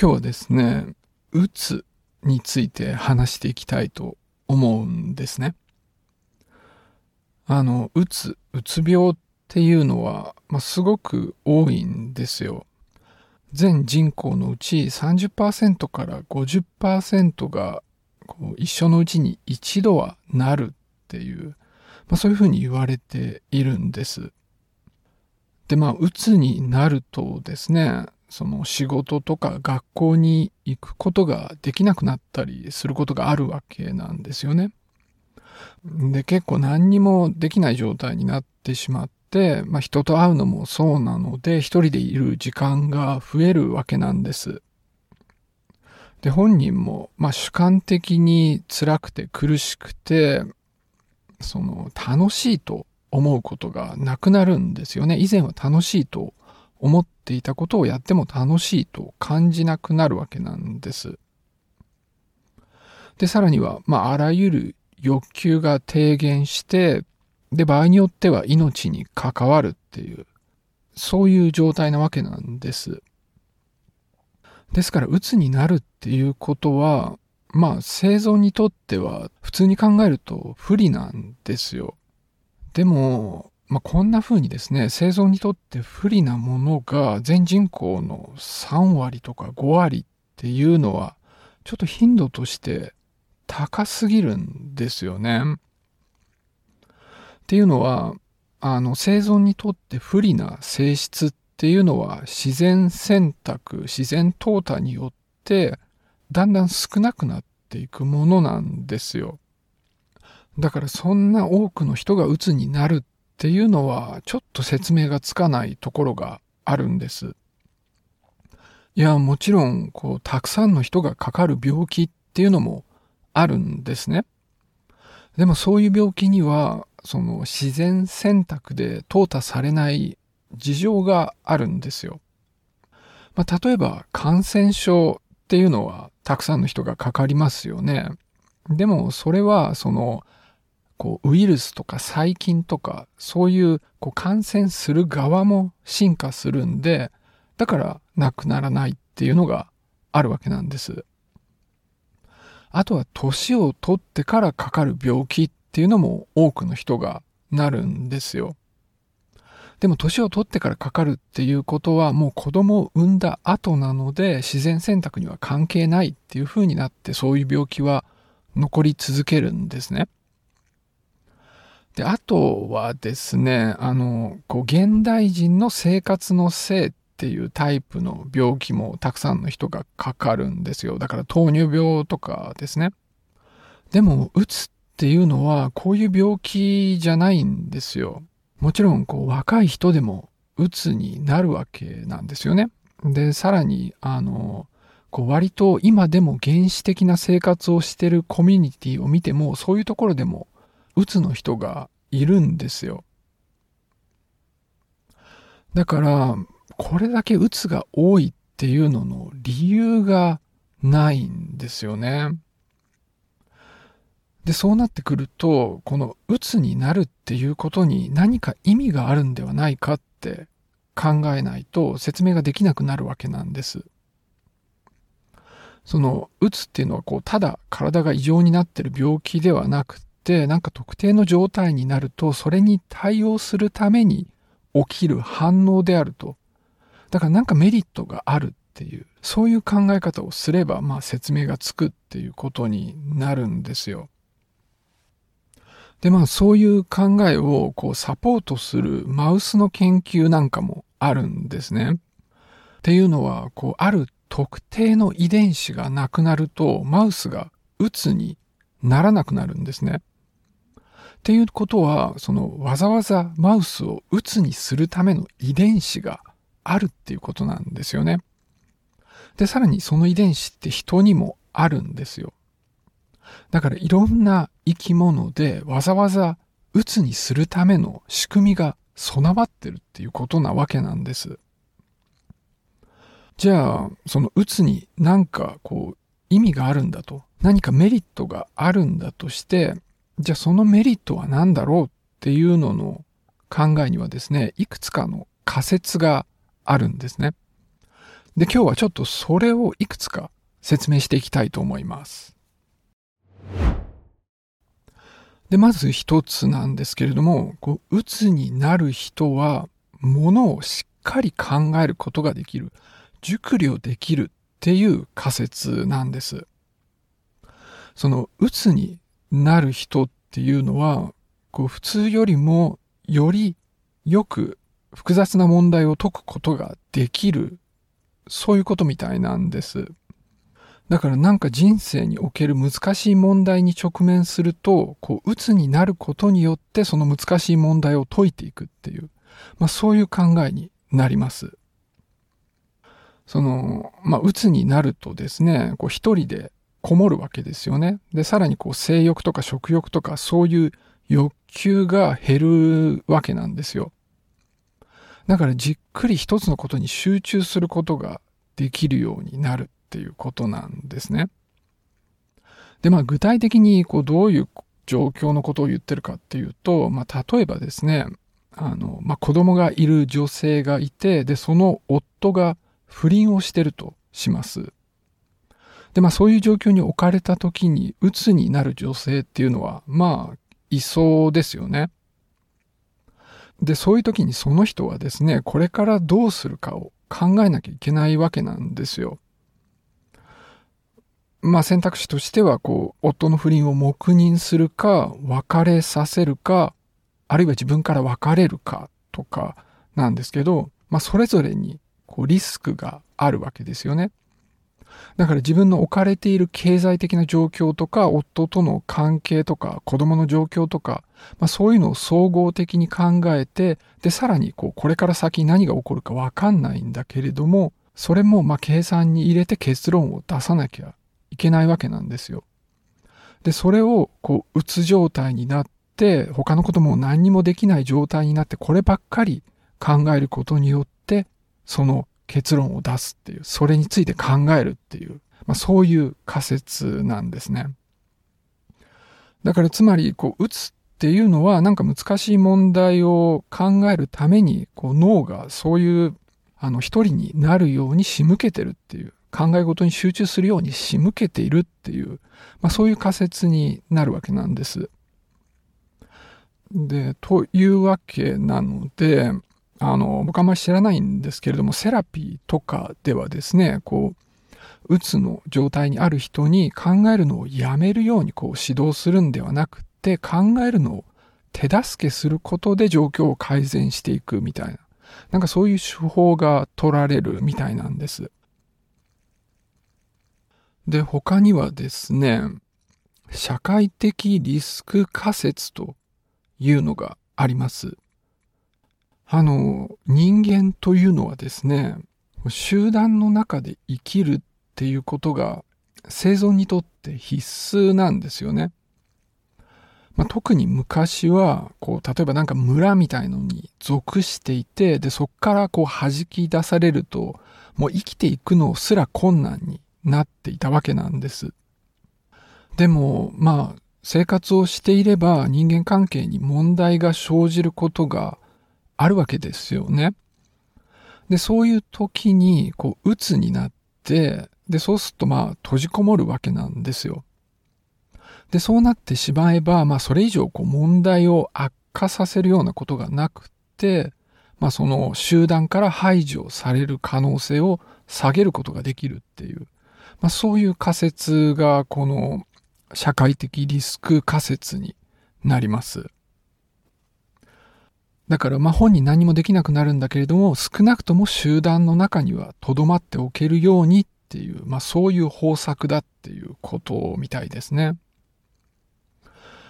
今日はですね、うつについて話していきたいと思うんですね。あの、うつ、うつ病っていうのは、まあ、すごく多いんですよ。全人口のうち30%から50%がこう一緒のうちに一度はなるっていう、まあ、そういうふうに言われているんです。で、まあ、うつになるとですね、その仕事とか学校に行くことができなくなったりすることがあるわけなんですよね。で、結構何にもできない状態になってしまって、まあ人と会うのもそうなので、一人でいる時間が増えるわけなんです。で、本人も、まあ主観的に辛くて苦しくて、その楽しいと思うことがなくなるんですよね。以前は楽しいと思っていたことをやっても楽しいと感じなくなるわけなんです。で、さらには、まあ、あらゆる欲求が低減して、で、場合によっては命に関わるっていう、そういう状態なわけなんです。ですから、鬱になるっていうことは、まあ、生存にとっては普通に考えると不利なんですよ。でも、まあ、こんな風にですね、生存にとって不利なものが全人口の3割とか5割っていうのは、ちょっと頻度として高すぎるんですよね。っていうのは、あの、生存にとって不利な性質っていうのは自然選択、自然淘汰によってだんだん少なくなっていくものなんですよ。だからそんな多くの人が鬱になるっっていうのはちょっと説明がつかないところがあるんです。いや、もちろん、こう、たくさんの人がかかる病気っていうのもあるんですね。でもそういう病気には、その自然選択で淘汰されない事情があるんですよ。まあ、例えば感染症っていうのはたくさんの人がかかりますよね。でもそれはそのこうウイルスとか細菌とかそういうこう感染する側も進化するんでだからなくならないっていうのがあるわけなんです。あとは年を取ってからかかる病気っていうのも多くの人がなるんですよ。でも年を取ってからかかるっていうことはもう子供を産んだ後なので自然選択には関係ないっていう風になってそういう病気は残り続けるんですね。で、あとはですね、あの、こう、現代人の生活のせいっていうタイプの病気もたくさんの人がかかるんですよ。だから糖尿病とかですね。でも、うつっていうのは、こういう病気じゃないんですよ。もちろん、こう、若い人でも、うつになるわけなんですよね。で、さらに、あの、こう割と今でも原始的な生活をしてるコミュニティを見ても、そういうところでもうつの人がいるんですよ。だから、これだけうつが多いっていうのの理由がないんですよね。で、そうなってくると、このうつになるっていうことに何か意味があるんではないかって考えないと説明ができなくなるわけなんです。その、うつっていうのはこう、ただ体が異常になってる病気ではなくってなんか特定の状態になるとそれに対応するために起きる反応であると。だからなんかメリットがあるっていう、そういう考え方をすれば、まあ説明がつくっていうことになるんですよ。で、まあそういう考えをこうサポートするマウスの研究なんかもあるんですね。っていうのは、こうある特定の遺伝子がなくなるとマウスが鬱にならなくなるんですね。っていうことは、そのわざわざマウスを鬱にするための遺伝子があるっていうことなんですよね。で、さらにその遺伝子って人にもあるんですよ。だからいろんな生き物でわざわざ鬱にするための仕組みが備わってるっていうことなわけなんです。じゃあ、その鬱になんかこう意味があるんだと、何かメリットがあるんだとして、じゃあそのメリットは何だろうっていうのの考えにはですね、いくつかの仮説があるんですね。で、今日はちょっとそれをいくつか説明していきたいと思います。で、まず一つなんですけれども、こう、鬱になる人は、ものをしっかり考えることができる、熟慮できるっていう仮説なんです。その、鬱になる人っていうのは、こう、普通よりもよりよく複雑な問題を解くことができる、そういうことみたいなんです。だからなんか人生における難しい問題に直面すると、こう、鬱になることによってその難しい問題を解いていくっていう、まあそういう考えになります。その、まあ鬱になるとですね、こう一人でこもるわけですよね。で、さらにこう性欲とか食欲とかそういう欲求が減るわけなんですよ。だからじっくり一つのことに集中することができるようになるっていうことなんですね。で、まあ具体的にこうどういう状況のことを言ってるかっていうと、まあ例えばですね、あの、まあ子供がいる女性がいて、で、その夫が不倫をしてるとします。で、まあそういう状況に置かれた時に、鬱になる女性っていうのは、まあ、いそうですよね。で、そういう時にその人はですね、これからどうするかを考えなきゃいけないわけなんですよ。まあ選択肢としては、こう、夫の不倫を黙認するか、別れさせるか、あるいは自分から別れるかとかなんですけど、まあそれぞれにこうリスクがあるわけですよね。だから自分の置かれている経済的な状況とか、夫との関係とか、子供の状況とか、まあそういうのを総合的に考えて、で、さらにこう、これから先何が起こるかわかんないんだけれども、それもま計算に入れて結論を出さなきゃいけないわけなんですよ。で、それを、こう、うつ状態になって、他のことも何にもできない状態になって、こればっかり考えることによって、その結論を出すっていう、それについて考えるっていう、まあ、そういう仮説なんですね。だからつまり、こう、うつっていうのは、なんか難しい問題を考えるために、こう、脳がそういう、あの、一人になるように仕向けてるっていう、考え事に集中するように仕向けているっていう、まあ、そういう仮説になるわけなんです。で、というわけなので、あの、僕あんまり知らないんですけれども、セラピーとかではですね、こう、うつの状態にある人に考えるのをやめるようにこう指導するんではなくて、考えるのを手助けすることで状況を改善していくみたいな。なんかそういう手法が取られるみたいなんです。で、他にはですね、社会的リスク仮説というのがあります。あの、人間というのはですね、集団の中で生きるっていうことが生存にとって必須なんですよね。まあ、特に昔は、こう、例えばなんか村みたいのに属していて、で、そっからこう弾き出されると、もう生きていくのすら困難になっていたわけなんです。でも、まあ、生活をしていれば人間関係に問題が生じることがあるわけですよね。で、そういう時に、こう、鬱になって、で、そうすると、まあ、閉じこもるわけなんですよ。で、そうなってしまえば、まあ、それ以上、こう、問題を悪化させるようなことがなくて、まあ、その集団から排除される可能性を下げることができるっていう、まあ、そういう仮説が、この社会的リスク仮説になります。だからま本人何もできなくなるんだけれども、少なくとも集団の中には留まっておけるようにっていう、まあそういう方策だっていうことみたいですね。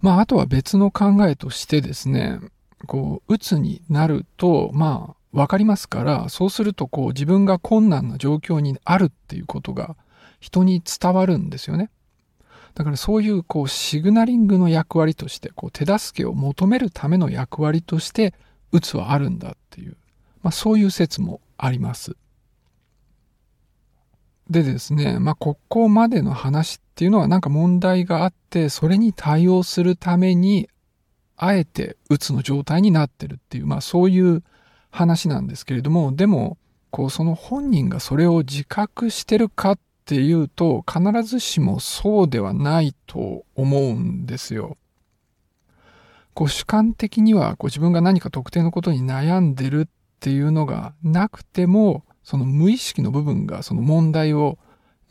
まああとは別の考えとしてですね、こう、鬱になると、まあわかりますから、そうするとこう自分が困難な状況にあるっていうことが人に伝わるんですよね。だからそういうこうシグナリングの役割として、こう手助けを求めるための役割として、うつはあるんだっていう、まあそういう説もあります。でですね、まあここまでの話っていうのはなんか問題があって、それに対応するために、あえてうつの状態になってるっていう、まあそういう話なんですけれども、でも、こうその本人がそれを自覚してるかっっていうと必ずしもそうではないと思うんですよ。こう主観的にはこう自分が何か特定のことに悩んでるっていうのがなくてもその無意識の部分がその問題を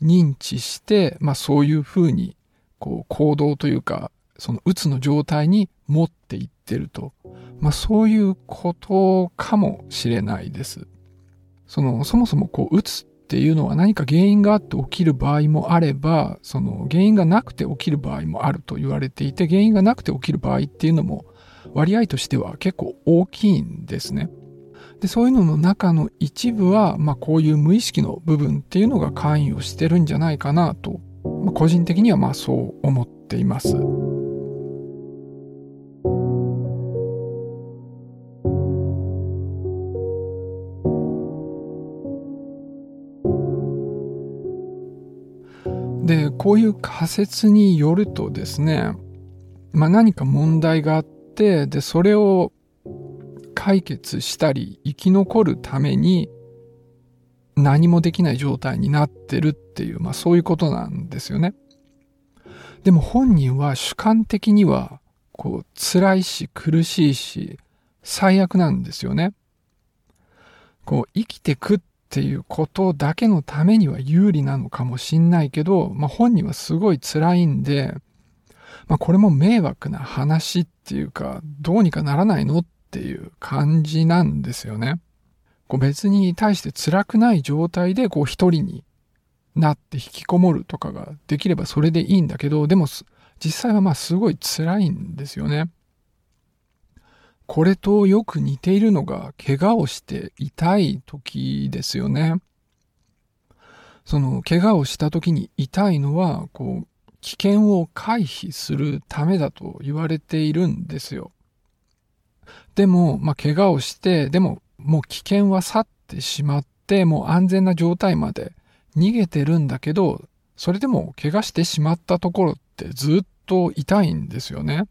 認知して、まあそういうふうにこう行動というかそのうつの状態に持っていってると。まあそういうことかもしれないです。その、そもそもこう、うつっていうのは何か原因があって起きる場合もあれば、その原因がなくて起きる場合もあると言われていて、原因がなくて起きる場合っていうのも割合としては結構大きいんですね。で、そういうのの中の一部は、まあこういう無意識の部分っていうのが関与してるんじゃないかなと、まあ、個人的にはまあそう思っています。で、こういう仮説によるとですね、まあ何か問題があって、で、それを解決したり生き残るために何もできない状態になってるっていう、まあそういうことなんですよね。でも本人は主観的にはこう辛いし苦しいし最悪なんですよね。こう生きてくっっていうことだけのためには有利なのかもしんないけど、まあ、本人はすごい辛いんで、まあ、これも迷惑な話っていうか、どうにかならないのっていう感じなんですよね。こう別に対して辛くない状態でこう一人になって引きこもるとかができればそれでいいんだけど、でも実際はまあすごい辛いんですよね。これとよく似ているのが怪我をして痛い時ですよね。その怪我をした時に痛いのはこう危険を回避するためだと言われているんですよ。でも、まあ、怪我をして、でももう危険は去ってしまって、もう安全な状態まで逃げてるんだけど、それでも怪我してしまったところってずっと痛いんですよね。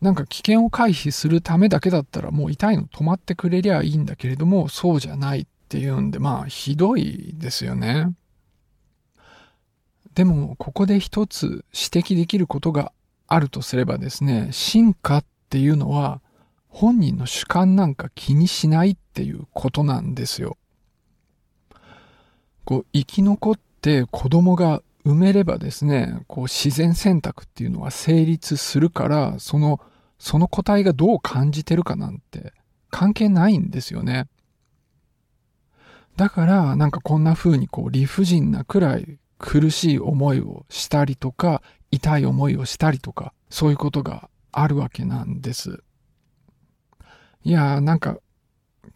なんか危険を回避するためだけだったらもう痛いの止まってくれりゃいいんだけれども、そうじゃないっていうんで、まあひどいですよね。でも、ここで一つ指摘できることがあるとすればですね、進化っていうのは本人の主観なんか気にしないっていうことなんですよ。こう、生き残って子供が埋めればですね、こう自然選択っていうのは成立するから、そのその個体がどう感じてるかなんて関係ないんですよね。だからなんかこんな風にこう理不尽なくらい苦しい思いをしたりとか痛い思いをしたりとかそういうことがあるわけなんです。いやーなんか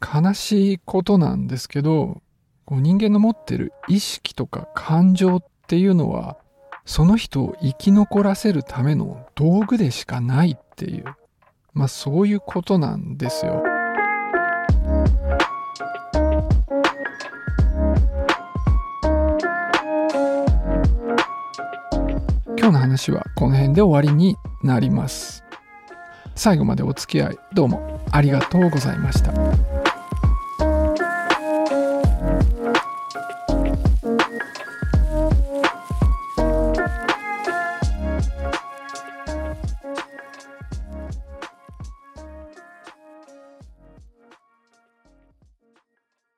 悲しいことなんですけどこう人間の持ってる意識とか感情っていうのはその人を生き残らせるための道具でしかないっていう、まあそういうことなんですよ。今日の話はこの辺で終わりになります。最後までお付き合いどうもありがとうございました。